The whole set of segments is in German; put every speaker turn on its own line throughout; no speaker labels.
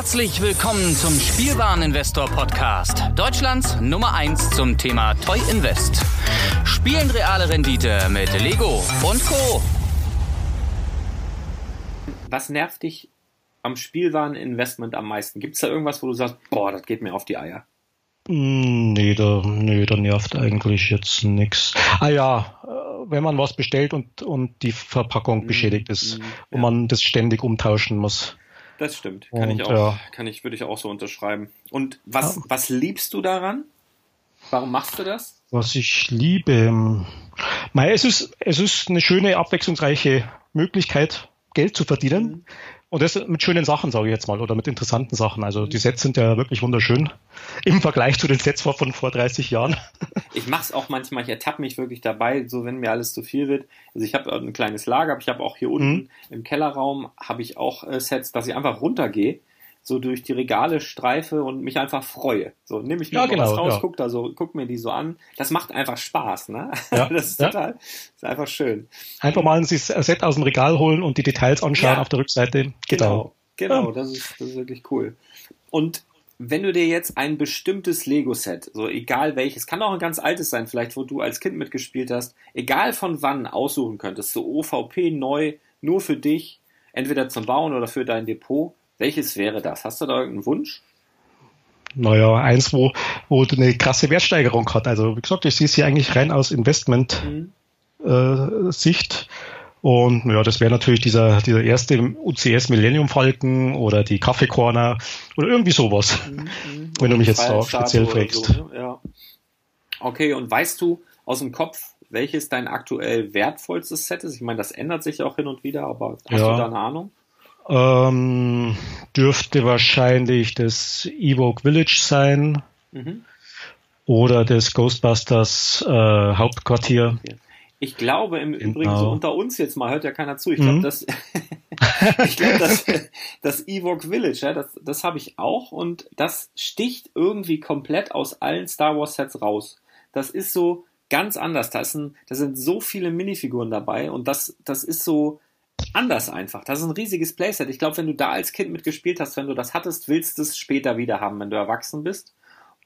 Herzlich willkommen zum Spielwareninvestor Podcast. Deutschlands Nummer 1 zum Thema Toy Invest. Spielen reale Rendite mit Lego und Co.
Was nervt dich am Spielwareninvestment am meisten? Gibt es da irgendwas, wo du sagst, boah, das geht mir auf die Eier?
Hm, nee, da, nee, da nervt eigentlich jetzt nichts. Ah ja, äh, wenn man was bestellt und, und die Verpackung beschädigt ist
mm,
und man das ständig umtauschen muss.
Das stimmt. Kann
Und,
ich auch,
ja.
kann ich, würde ich auch so unterschreiben. Und was,
Ja.
was liebst du daran? Warum machst du das?
Was ich liebe, mei, es ist, es ist eine schöne, abwechslungsreiche Möglichkeit, Geld zu verdienen.
Mhm.
Und das mit schönen Sachen, sage ich jetzt mal, oder mit interessanten Sachen. Also die Sets sind ja wirklich wunderschön im Vergleich zu den Sets von vor 30 Jahren.
Ich mache es auch manchmal, ich ertappe mich wirklich dabei, so wenn mir alles zu viel wird. Also ich habe ein kleines Lager, aber ich habe auch hier unten
Mhm.
im Kellerraum habe ich auch äh, Sets, dass ich einfach runtergehe, so durch die Regale streife und mich einfach freue. So nehme ich mir
Ja,
mal was
genau,
raus,
ja.
guck da so, guck mir die so an. Das macht einfach Spaß, ne?
Ja,
das ist total, ist einfach schön.
Einfach mal ein Set aus dem Regal holen und die Details anschauen auf der Rückseite.
Genau, genau,
Ja.
das, ist, das ist wirklich cool. Und wenn du dir jetzt ein bestimmtes Lego-Set, so egal welches, kann auch ein ganz altes sein, vielleicht wo du als Kind mitgespielt hast, egal von wann aussuchen könntest, so OVP neu, nur für dich, entweder zum Bauen oder für dein Depot, welches wäre das? Hast du da irgendeinen Wunsch?
Naja, eins, wo, wo eine krasse Wertsteigerung hat. Also wie gesagt, ich sehe es hier eigentlich rein aus Investment-Sicht. Und ja, das wäre natürlich dieser, dieser erste UCS Millennium Falcon oder die Kaffee Corner oder irgendwie sowas. Wenn du mich jetzt da speziell fragst.
So, ne? ja. Okay, und weißt du aus dem Kopf, welches dein aktuell wertvollstes Set ist? Ich meine, das ändert sich auch hin und wieder, aber hast
Ja.
du da eine Ahnung?
Ähm, dürfte wahrscheinlich das Evoke Village sein
Mhm.
oder das Ghostbusters äh, Hauptquartier.
Ich glaube im
Genau.
Übrigen, so unter uns jetzt mal, hört ja keiner zu. Ich
Mhm.
glaube, das, ich glaube, das, das Evoque Village, ja, das, das habe ich auch und das sticht irgendwie komplett aus allen Star Wars Sets raus. Das ist so ganz anders. Da, ist ein, da sind so viele Minifiguren dabei und das, das ist so anders einfach. Das ist ein riesiges Playset. Ich glaube, wenn du da als Kind mitgespielt hast, wenn du das hattest, willst du es später wieder haben, wenn du erwachsen bist.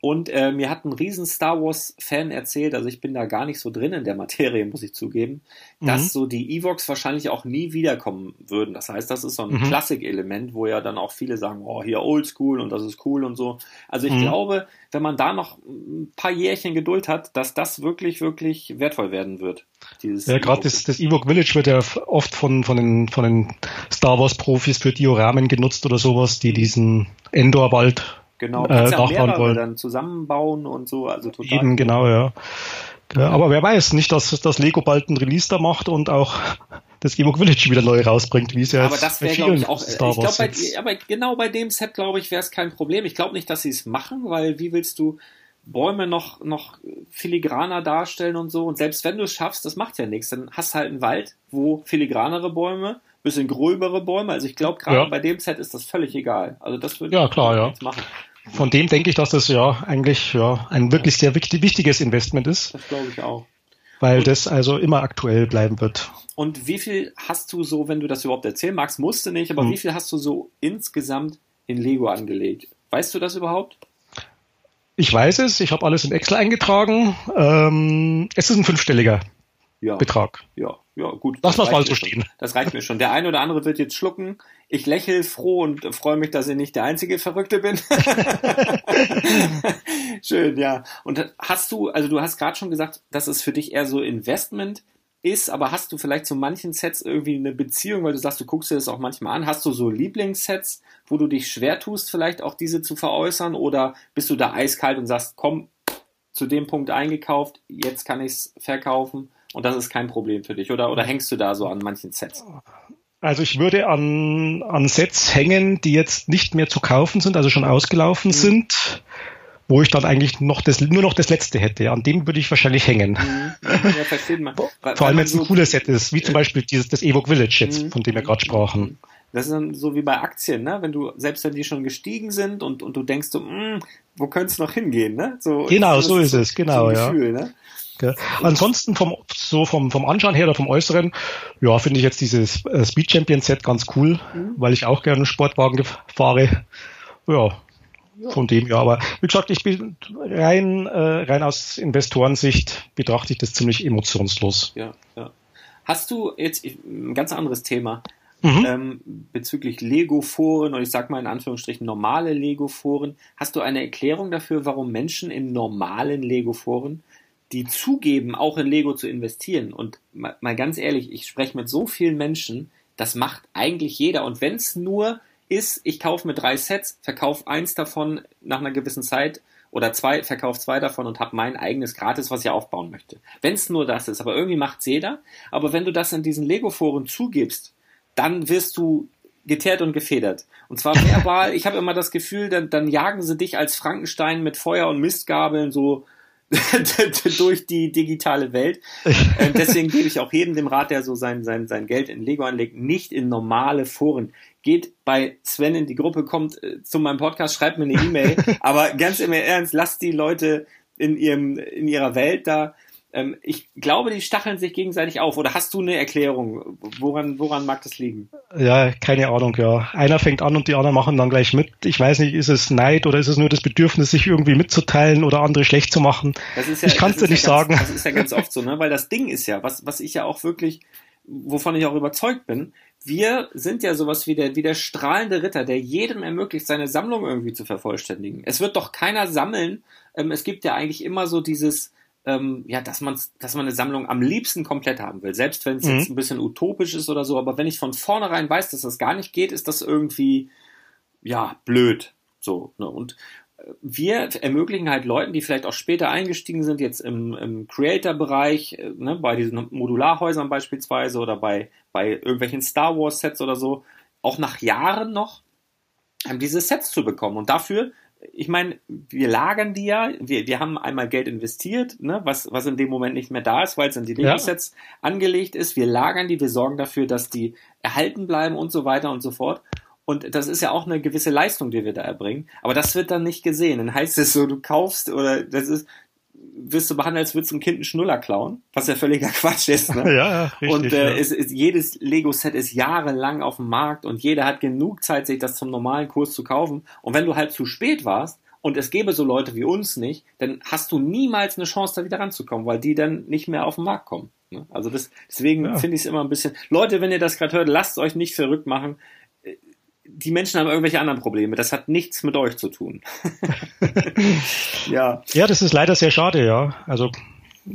Und äh, mir hat ein riesen Star Wars-Fan erzählt, also ich bin da gar nicht so drin in der Materie, muss ich zugeben, dass
Mhm.
so die Evox wahrscheinlich auch nie wiederkommen würden. Das heißt, das ist so ein
Mhm.
Klassik-Element, wo ja dann auch viele sagen, oh, hier oldschool und das ist cool und so. Also ich
Mhm.
glaube, wenn man da noch ein paar Jährchen Geduld hat, dass das wirklich, wirklich wertvoll werden wird.
Ja, gerade das, das Evoque Village wird ja oft von, von, den, von den Star Wars Profis für Dioramen genutzt oder sowas, die diesen Endor-Wald
Genau,
äh, nachbauen wollen.
dann zusammenbauen und so, also total.
Eben, genau, ja. Ja, Aber wer weiß, nicht, dass das Lego bald einen Release da macht und auch das Evoque Village wieder neu rausbringt, wie es ja
aber
jetzt
das glaube
vielen
ich, auch. Ich
Star
glaube,
Wars
bei, aber genau bei dem Set, glaube ich, wäre es kein Problem. Ich glaube nicht, dass sie es machen, weil wie willst du Bäume noch, noch filigraner darstellen und so? Und selbst wenn du es schaffst, das macht ja nichts. Dann hast du halt einen Wald, wo filigranere Bäume, bisschen gröbere Bäume. Also ich glaube, gerade
Ja.
bei dem Set ist das völlig egal. Also das würde
Ja, klar, ja.
machen.
Von dem denke ich, dass das ja eigentlich ja ein wirklich sehr wichtig, wichtiges Investment ist,
Das glaube ich auch.
weil das also immer aktuell bleiben wird.
Und wie viel hast du so, wenn du das überhaupt erzählen magst, musste nicht, aber
Hm.
wie viel hast du so insgesamt in Lego angelegt? Weißt du das überhaupt?
Ich weiß es, ich habe alles in Excel eingetragen. Ähm, es ist ein fünfstelliger
Ja.
Betrag.
Ja, ja, gut.
Lass
Das
mal so
mir schon.
stehen.
Das reicht mir schon. Der eine oder andere wird jetzt schlucken. Ich lächle froh und freue mich, dass ich nicht der einzige Verrückte bin. Schön, ja. Und hast du, also du hast gerade schon gesagt, dass es für dich eher so Investment ist, aber hast du vielleicht zu manchen Sets irgendwie eine Beziehung, weil du sagst, du guckst dir das auch manchmal an. Hast du so Lieblingssets, wo du dich schwer tust, vielleicht auch diese zu veräußern? Oder bist du da eiskalt und sagst, komm, zu dem Punkt eingekauft, jetzt kann ich es verkaufen und das ist kein Problem für dich? Oder, oder hängst du da so an manchen Sets?
Also ich würde an, an Sets hängen, die jetzt nicht mehr zu kaufen sind, also schon ausgelaufen
Mhm.
sind, wo ich dann eigentlich noch das, nur noch das letzte hätte. An dem würde ich wahrscheinlich hängen.
Ja, versteht man.
Vor allem, wenn es ein
so-
cooles Set ist, wie zum Beispiel dieses, das Evoque Village jetzt,
Mhm.
von dem wir gerade sprachen.
Das ist dann so wie bei Aktien, ne? Wenn du, selbst wenn die schon gestiegen sind und, und du denkst so, "Mm, wo könnte es noch hingehen, ne? So,
Genau, so ist es, genau,
so ein
ja.
Gefühl, ne?
Gell? Ansonsten vom, so vom, vom Anschauen her oder vom Äußeren, ja, finde ich jetzt dieses äh, Speed Champion Set ganz cool,
Mhm.
weil ich auch gerne Sportwagen fahre. ja, von dem ja. Aber wie gesagt, ich bin rein, äh, rein aus Investorensicht betrachte ich das ziemlich emotionslos.
Ja, ja. Hast du jetzt ein ganz anderes Thema mhm. ähm, bezüglich Lego-Foren und ich sag mal in Anführungsstrichen normale Lego-Foren. Hast du eine Erklärung dafür, warum Menschen in normalen Lego-Foren, die zugeben, auch in Lego zu investieren und mal, mal ganz ehrlich, ich spreche mit so vielen Menschen, das macht eigentlich jeder und wenn es nur ist, ich kaufe mir drei Sets, verkaufe eins davon nach einer gewissen Zeit oder zwei, verkaufe zwei davon und habe mein eigenes gratis, was ich aufbauen möchte. Wenn es nur das ist, aber irgendwie macht's jeder. Aber wenn du das in diesen Lego-Foren zugibst, dann wirst du geteert und gefedert. Und zwar verbal, ich habe immer das Gefühl, dann, dann jagen sie dich als Frankenstein mit Feuer und Mistgabeln so durch die digitale Welt. Ähm, deswegen gebe ich auch jedem dem Rat, der so sein, sein, sein Geld in Lego anlegt, nicht in normale Foren. Geht bei Sven in die Gruppe, kommt äh, zu meinem Podcast, schreibt mir eine E-Mail. aber ganz im Ernst, lasst die Leute in ihrem, in ihrer Welt da. Ähm, ich glaube, die stacheln sich gegenseitig auf. Oder hast du eine Erklärung? Woran, woran mag das liegen?
Ja, keine Ahnung, ja. Einer fängt an und die anderen machen dann gleich mit. Ich weiß nicht, ist es Neid oder ist es nur das Bedürfnis, sich irgendwie mitzuteilen oder andere schlecht zu machen?
Ja, ich kann es dir nicht ja ganz, sagen. Das ist ja ganz oft so, ne? Weil das Ding ist ja, was, was ich ja auch wirklich, wovon ich auch überzeugt bin, wir sind ja sowas wie der, wie der strahlende Ritter, der jedem ermöglicht, seine Sammlung irgendwie zu vervollständigen. Es wird doch keiner sammeln. Ähm, es gibt ja eigentlich immer so dieses, ähm, ja, dass man, dass man eine Sammlung am liebsten komplett haben will. Selbst wenn es mhm. jetzt ein bisschen utopisch ist oder so. Aber wenn ich von vornherein weiß, dass das gar nicht geht, ist das irgendwie, ja, blöd. So, ne? Und äh, wir ermöglichen halt Leuten, die vielleicht auch später eingestiegen sind, jetzt im, im Creator-Bereich, äh, ne, bei diesen Modularhäusern beispielsweise oder bei, bei irgendwelchen Star Wars-Sets oder so, auch nach Jahren noch ähm, diese Sets zu bekommen. Und dafür ich meine, wir lagern die ja, wir, wir haben einmal Geld investiert, ne, was, was in dem Moment nicht mehr da ist, weil es in die Lego-Sets ja. angelegt ist. Wir lagern die, wir sorgen dafür, dass die erhalten bleiben und so weiter und so fort. Und das ist ja auch eine gewisse Leistung, die wir da erbringen. Aber das wird dann nicht gesehen. Dann heißt es so, du kaufst oder das ist, wirst du behandelt, als würdest du ein Kind einen Schnuller klauen, was ja völliger Quatsch ist. Ne?
ja, richtig,
und
äh,
ja. es ist, jedes Lego-Set ist jahrelang auf dem Markt und jeder hat genug Zeit, sich das zum normalen Kurs zu kaufen. Und wenn du halt zu spät warst und es gäbe so Leute wie uns nicht, dann hast du niemals eine Chance, da wieder ranzukommen, weil die dann nicht mehr auf den Markt kommen. Ne? Also das, deswegen ja. finde ich es immer ein bisschen. Leute, wenn ihr das gerade hört, lasst euch nicht verrückt machen die Menschen haben irgendwelche anderen Probleme. Das hat nichts mit euch zu tun.
ja. Ja, das ist leider sehr schade, ja. Also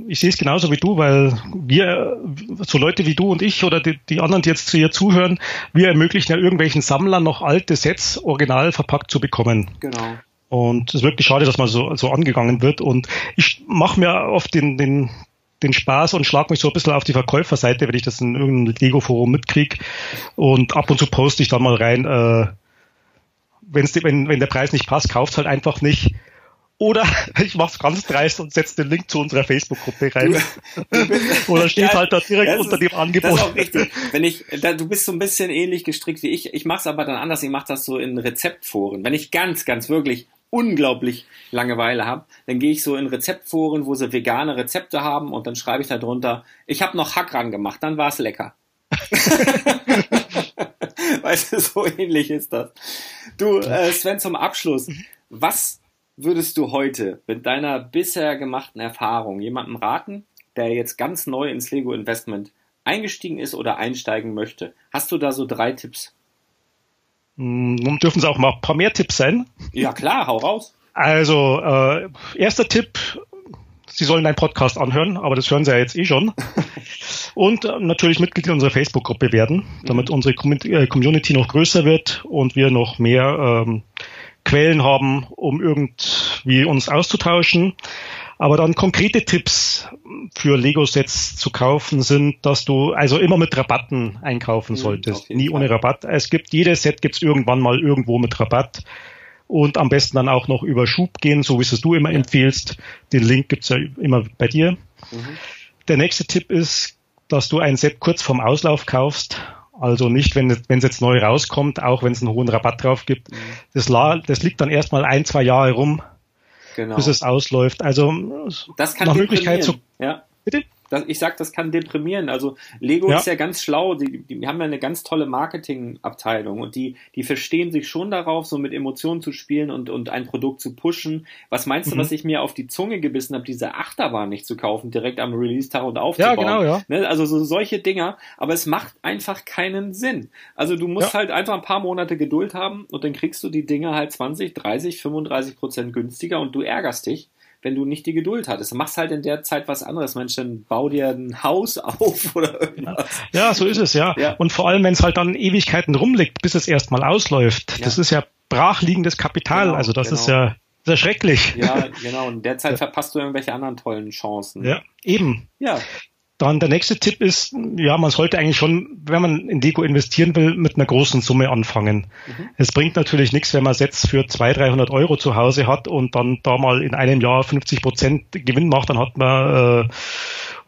ich sehe es genauso wie du, weil wir, so Leute wie du und ich oder die, die anderen, die jetzt zu ihr zuhören, wir ermöglichen ja irgendwelchen Sammlern noch alte Sets original verpackt zu bekommen.
Genau.
Und es ist wirklich schade, dass man so, so angegangen wird. Und ich mache mir oft den, den, den Spaß und schlag mich so ein bisschen auf die Verkäuferseite, wenn ich das in irgendeinem Lego-Forum mitkriege. Und ab und zu poste ich dann mal rein, äh, wenn's, wenn, wenn der Preis nicht passt, kauft halt einfach nicht. Oder ich mach's ganz dreist und setze den Link zu unserer Facebook-Gruppe rein. Oder steht ja, halt da direkt unter ist, dem Angebot. Das ist auch
richtig. Wenn ich, da, du bist so ein bisschen ähnlich gestrickt wie ich. Ich mach's aber dann anders. Ich mach das so in Rezeptforen. Wenn ich ganz, ganz wirklich unglaublich Langeweile habe, dann gehe ich so in Rezeptforen, wo sie vegane Rezepte haben und dann schreibe ich da drunter, ich habe noch Hack ran gemacht, dann war es lecker. weißt du, so ähnlich ist das. Du, äh, Sven, zum Abschluss, was würdest du heute mit deiner bisher gemachten Erfahrung jemandem raten, der jetzt ganz neu ins Lego Investment eingestiegen ist oder einsteigen möchte? Hast du da so drei Tipps?
Hm, nun dürfen es auch mal ein paar mehr Tipps sein.
Ja klar, hau raus.
Also, äh, erster Tipp, Sie sollen deinen Podcast anhören, aber das hören Sie ja jetzt eh schon. Und äh, natürlich Mitglied in unserer Facebook-Gruppe werden, damit mhm. unsere äh, Community noch größer wird und wir noch mehr ähm, Quellen haben, um irgendwie uns auszutauschen. Aber dann konkrete Tipps für Lego-Sets zu kaufen sind, dass du also immer mit Rabatten einkaufen mhm, solltest. Nie ohne Rabatt. Es gibt, jedes Set gibt's irgendwann mal irgendwo mit Rabatt. Und am besten dann auch noch über Schub gehen, so wie es du immer empfiehlst. Den Link gibt's ja immer bei dir. Mhm. Der nächste Tipp ist, dass du ein Set kurz vorm Auslauf kaufst. Also nicht, wenn es, wenn es jetzt neu rauskommt, auch wenn es einen hohen Rabatt drauf gibt. Mhm. Das, das liegt dann erstmal ein, zwei Jahre rum genau. bis es ausläuft. Also
das kann nach Möglichkeit
zu. Ja. Bitte?
Das, ich sag, das kann deprimieren. Also Lego ja. ist ja ganz schlau, die, die haben ja eine ganz tolle Marketingabteilung und die, die verstehen sich schon darauf, so mit Emotionen zu spielen und, und ein Produkt zu pushen. Was meinst du, mhm. was ich mir auf die Zunge gebissen habe, diese Achterbahn nicht zu kaufen, direkt am Release-Tag und aufzubauen? Ja, genau, ja. Ne? Also so solche Dinger, aber es macht einfach keinen Sinn. Also du musst ja. halt einfach ein paar Monate Geduld haben und dann kriegst du die Dinge halt 20, 30, 35 Prozent günstiger und du ärgerst dich wenn du nicht die Geduld hattest. Machst halt in der Zeit was anderes. Mensch, dann bau dir ein Haus auf oder irgendwas.
Ja, so ist es, ja. ja. Und vor allem, wenn es halt dann Ewigkeiten rumliegt, bis es erstmal ausläuft. Ja. Das ist ja brachliegendes Kapital. Genau, also das genau. ist ja sehr schrecklich.
Ja, genau. Und in der Zeit verpasst du irgendwelche anderen tollen Chancen.
Ja, eben.
Ja.
Dann der nächste Tipp ist, ja, man sollte eigentlich schon, wenn man in Deko investieren will, mit einer großen Summe anfangen. Mhm. Es bringt natürlich nichts, wenn man Sets für 200, 300 Euro zu Hause hat und dann da mal in einem Jahr 50 Prozent Gewinn macht, dann hat man äh,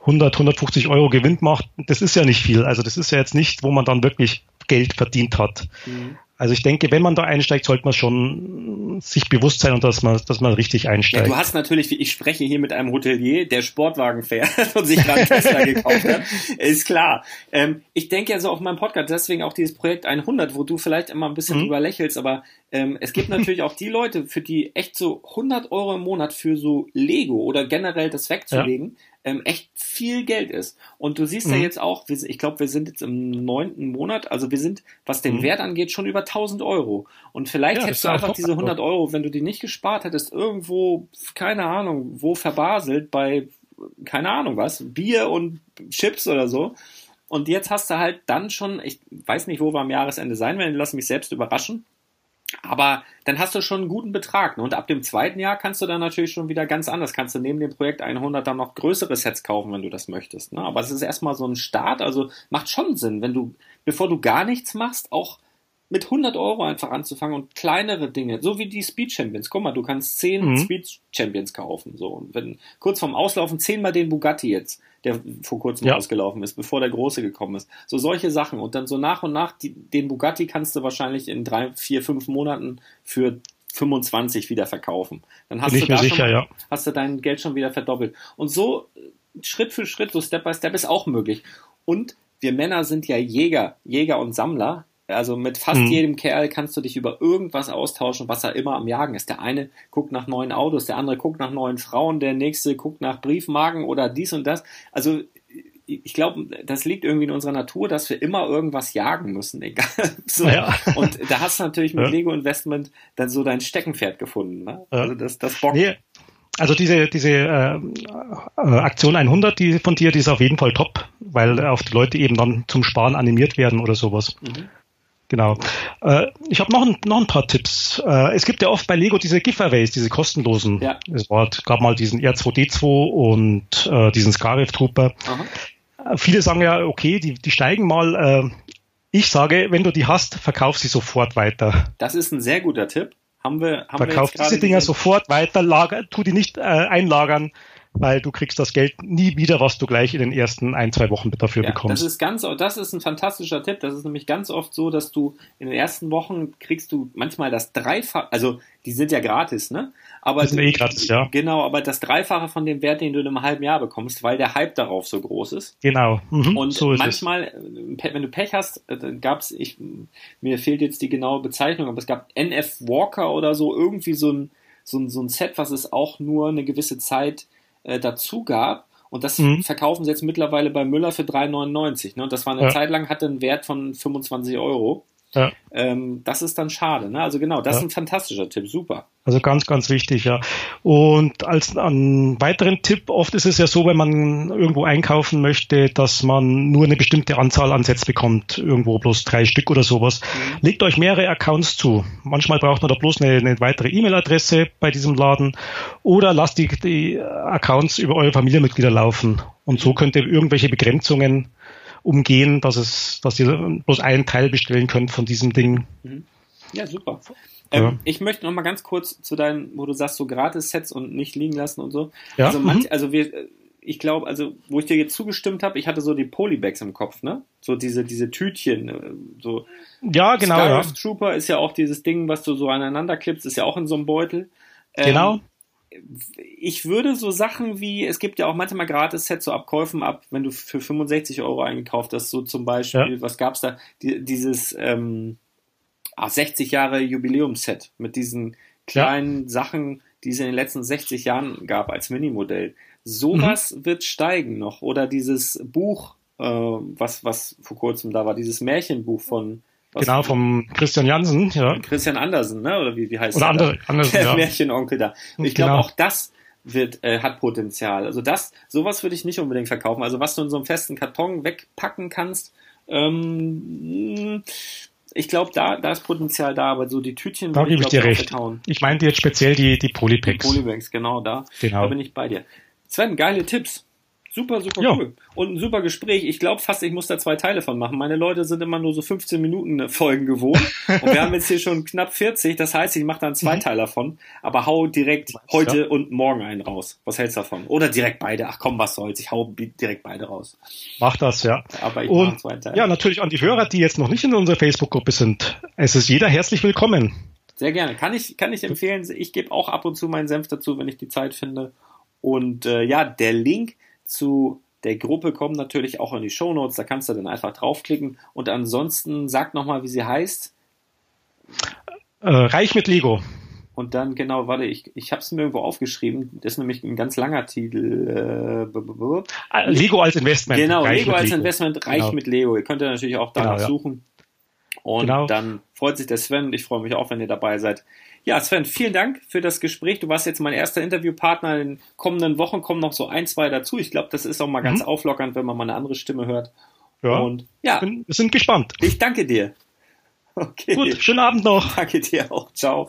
100, 150 Euro Gewinn gemacht. Das ist ja nicht viel. Also das ist ja jetzt nicht, wo man dann wirklich Geld verdient hat. Mhm. Also ich denke, wenn man da einsteigt, sollte man schon sich bewusst sein und dass man, dass man richtig einsteigt.
Ja, du hast natürlich, ich spreche hier mit einem Hotelier, der Sportwagen fährt und sich gerade Tesla gekauft hat. Ist klar. Ähm, ich denke ja so auf meinem Podcast, deswegen auch dieses Projekt 100, wo du vielleicht immer ein bisschen mhm. drüber lächelst, aber ähm, es gibt natürlich auch die Leute, für die echt so 100 Euro im Monat für so Lego oder generell das wegzulegen, ja ähm, echt viel Geld ist. Und du siehst mhm. ja jetzt auch, ich glaube, wir sind jetzt im neunten Monat, also wir sind, was den mhm. Wert angeht, schon über 1000 Euro. Und vielleicht ja, hättest du einfach diese 100 Euro, wenn du die nicht gespart hättest, irgendwo, keine Ahnung, wo verbaselt bei, keine Ahnung was, Bier und Chips oder so. Und jetzt hast du halt dann schon, ich weiß nicht, wo wir am Jahresende sein werden, lass mich selbst überraschen. Aber dann hast du schon einen guten Betrag. Ne? Und ab dem zweiten Jahr kannst du dann natürlich schon wieder ganz anders. Kannst du neben dem Projekt 100 dann noch größere Sets kaufen, wenn du das möchtest. Ne? Aber es ist erstmal so ein Start. Also macht schon Sinn, wenn du, bevor du gar nichts machst, auch mit 100 Euro einfach anzufangen und kleinere Dinge, so wie die Speed Champions. Guck mal, du kannst 10 mhm. Speed Champions kaufen. So. Und wenn kurz vorm Auslaufen zehnmal den Bugatti jetzt der vor kurzem ja. ausgelaufen ist, bevor der große gekommen ist. So solche Sachen. Und dann so nach und nach, die, den Bugatti kannst du wahrscheinlich in drei, vier, fünf Monaten für 25 wieder verkaufen. Dann hast
Bin du
da
sicher,
schon,
ja.
hast du dein Geld schon wieder verdoppelt. Und so äh, Schritt für Schritt, so Step by Step ist auch möglich. Und wir Männer sind ja Jäger, Jäger und Sammler. Also mit fast mhm. jedem Kerl kannst du dich über irgendwas austauschen, was er immer am Jagen ist. Der eine guckt nach neuen Autos, der andere guckt nach neuen Frauen, der nächste guckt nach Briefmarken oder dies und das. Also ich glaube, das liegt irgendwie in unserer Natur, dass wir immer irgendwas jagen müssen, egal. So. Ja. Und da hast du natürlich mit ja. Lego Investment dann so dein Steckenpferd gefunden. Ne?
Ja. Also das, das Bock. Nee. Also diese, diese äh, äh, Aktion 100 die von dir, die ist auf jeden Fall top, weil auch die Leute eben dann zum Sparen animiert werden oder sowas. Mhm. Genau. Äh, ich habe noch ein, noch ein paar Tipps. Äh, es gibt ja oft bei Lego diese Giveaways, diese kostenlosen. Ja. Es war, gab mal diesen R2D2 und äh, diesen Scarif Trooper. Aha. Äh, viele sagen ja, okay, die, die steigen mal. Äh, ich sage, wenn du die hast, verkauf sie sofort weiter.
Das ist ein sehr guter Tipp. Haben wir, haben
Verkauf wir diese Dinger sofort weiter, lager, tu die nicht äh, einlagern weil du kriegst das Geld nie wieder, was du gleich in den ersten ein, zwei Wochen dafür ja, bekommst.
Das ist ganz, das ist ein fantastischer Tipp. Das ist nämlich ganz oft so, dass du in den ersten Wochen kriegst du manchmal das Dreifache, also die sind ja gratis, ne? Aber
die sind eh gratis, ja.
Genau, aber das Dreifache von dem Wert, den du in einem halben Jahr bekommst, weil der Hype darauf so groß ist.
Genau.
Mhm, und so manchmal, es. wenn du Pech hast, äh, gab's, ich, mir fehlt jetzt die genaue Bezeichnung, aber es gab NF Walker oder so, irgendwie so ein, so ein, so ein Set, was es auch nur eine gewisse Zeit äh, dazu gab. Und das mhm. verkaufen sie jetzt mittlerweile bei Müller für 3,99. Ne? Und das war eine ja. Zeit lang, hatte einen Wert von 25 Euro. Ja. Ähm, das ist dann schade. Ne? Also genau, das ja. ist ein fantastischer Tipp, super.
Also ganz, ganz wichtig, ja. Und als einen weiteren Tipp, oft ist es ja so, wenn man irgendwo einkaufen möchte, dass man nur eine bestimmte Anzahl an Sets bekommt, irgendwo bloß drei Stück oder sowas. Mhm. Legt euch mehrere Accounts zu. Manchmal braucht man da bloß eine, eine weitere E-Mail-Adresse bei diesem Laden oder lasst die, die Accounts über eure Familienmitglieder laufen. Und so könnt ihr irgendwelche Begrenzungen umgehen, dass es, dass ihr bloß einen Teil bestellen könnt von diesem Ding.
Mhm. Ja, super. Ähm, ja. Ich möchte noch mal ganz kurz zu deinen, wo du sagst, so Gratis-Sets und nicht liegen lassen und so. Ja. Also, manch, mhm. also wir, ich glaube, also wo ich dir jetzt zugestimmt habe, ich hatte so die Polybags im Kopf, ne? So diese diese Tütchen, äh, so.
Ja, genau.
Skyrift ja. Trooper ist ja auch dieses Ding, was du so aneinander klippst, ist ja auch in so einem Beutel.
Ähm, genau.
Ich würde so Sachen wie, es gibt ja auch manchmal gratis Sets so Abkäufen ab, wenn du für 65 Euro eingekauft hast, so zum Beispiel, ja. was gab's da? Die, dieses ähm, 60 Jahre Jubiläumsset mit diesen kleinen ja. Sachen, die es in den letzten 60 Jahren gab als Minimodell. Sowas mhm. wird steigen noch. Oder dieses Buch, äh, was, was vor kurzem da war, dieses Märchenbuch von
was genau, vom Christian Jansen, ja.
Christian Andersen, ne? Oder wie, wie heißt
Oder andere, Andersen,
der
ja.
Märchenonkel da. Und ich glaube, genau. auch das wird, äh, hat Potenzial. Also das, sowas würde ich nicht unbedingt verkaufen. Also was du in so einem festen Karton wegpacken kannst, ähm, ich glaube, da, da ist Potenzial da, aber so die Tütchen.
Da gebe ich, dir recht. Ich meinte jetzt speziell die, die Polypacks.
Die Polypacks, genau, da. Genau. Da bin ich bei dir. Sven, geile Tipps. Super, super jo. cool. Und ein super Gespräch. Ich glaube fast, ich muss da zwei Teile von machen. Meine Leute sind immer nur so 15 Minuten Folgen gewohnt. Und wir haben jetzt hier schon knapp 40. Das heißt, ich mache dann zwei mhm. Teile davon. Aber hau direkt heute ja. und morgen einen raus. Was hältst du davon? Oder direkt beide. Ach komm, was soll's. Ich hau direkt beide raus.
Mach das, ja. Aber ich und, zwei Teile. Ja, natürlich an die Hörer, die jetzt noch nicht in unserer Facebook-Gruppe sind. Es ist jeder herzlich willkommen.
Sehr gerne. Kann ich, kann ich empfehlen. Ich gebe auch ab und zu meinen Senf dazu, wenn ich die Zeit finde. Und äh, ja, der Link zu der Gruppe kommt natürlich auch in die Show Notes. Da kannst du dann einfach draufklicken. Und ansonsten sag nochmal, wie sie heißt.
Äh, Reich mit Lego.
Und dann, genau, warte, ich, ich habe es mir irgendwo aufgeschrieben. Das ist nämlich ein ganz langer Titel.
Äh, ah, Lego als Investment.
Genau, Reich Lego als Lego. Investment, Reich genau. mit Lego. Ihr könnt ja natürlich auch danach genau, ja. suchen. Und genau. dann freut sich der Sven und ich freue mich auch, wenn ihr dabei seid. Ja, Sven, vielen Dank für das Gespräch. Du warst jetzt mein erster Interviewpartner. In den kommenden Wochen kommen noch so ein, zwei dazu. Ich glaube, das ist auch mal ganz mhm. auflockernd, wenn man mal eine andere Stimme hört.
Ja. Und ja, wir sind gespannt.
Ich danke dir.
Okay. Gut, schönen Abend noch.
Danke dir auch. Ciao.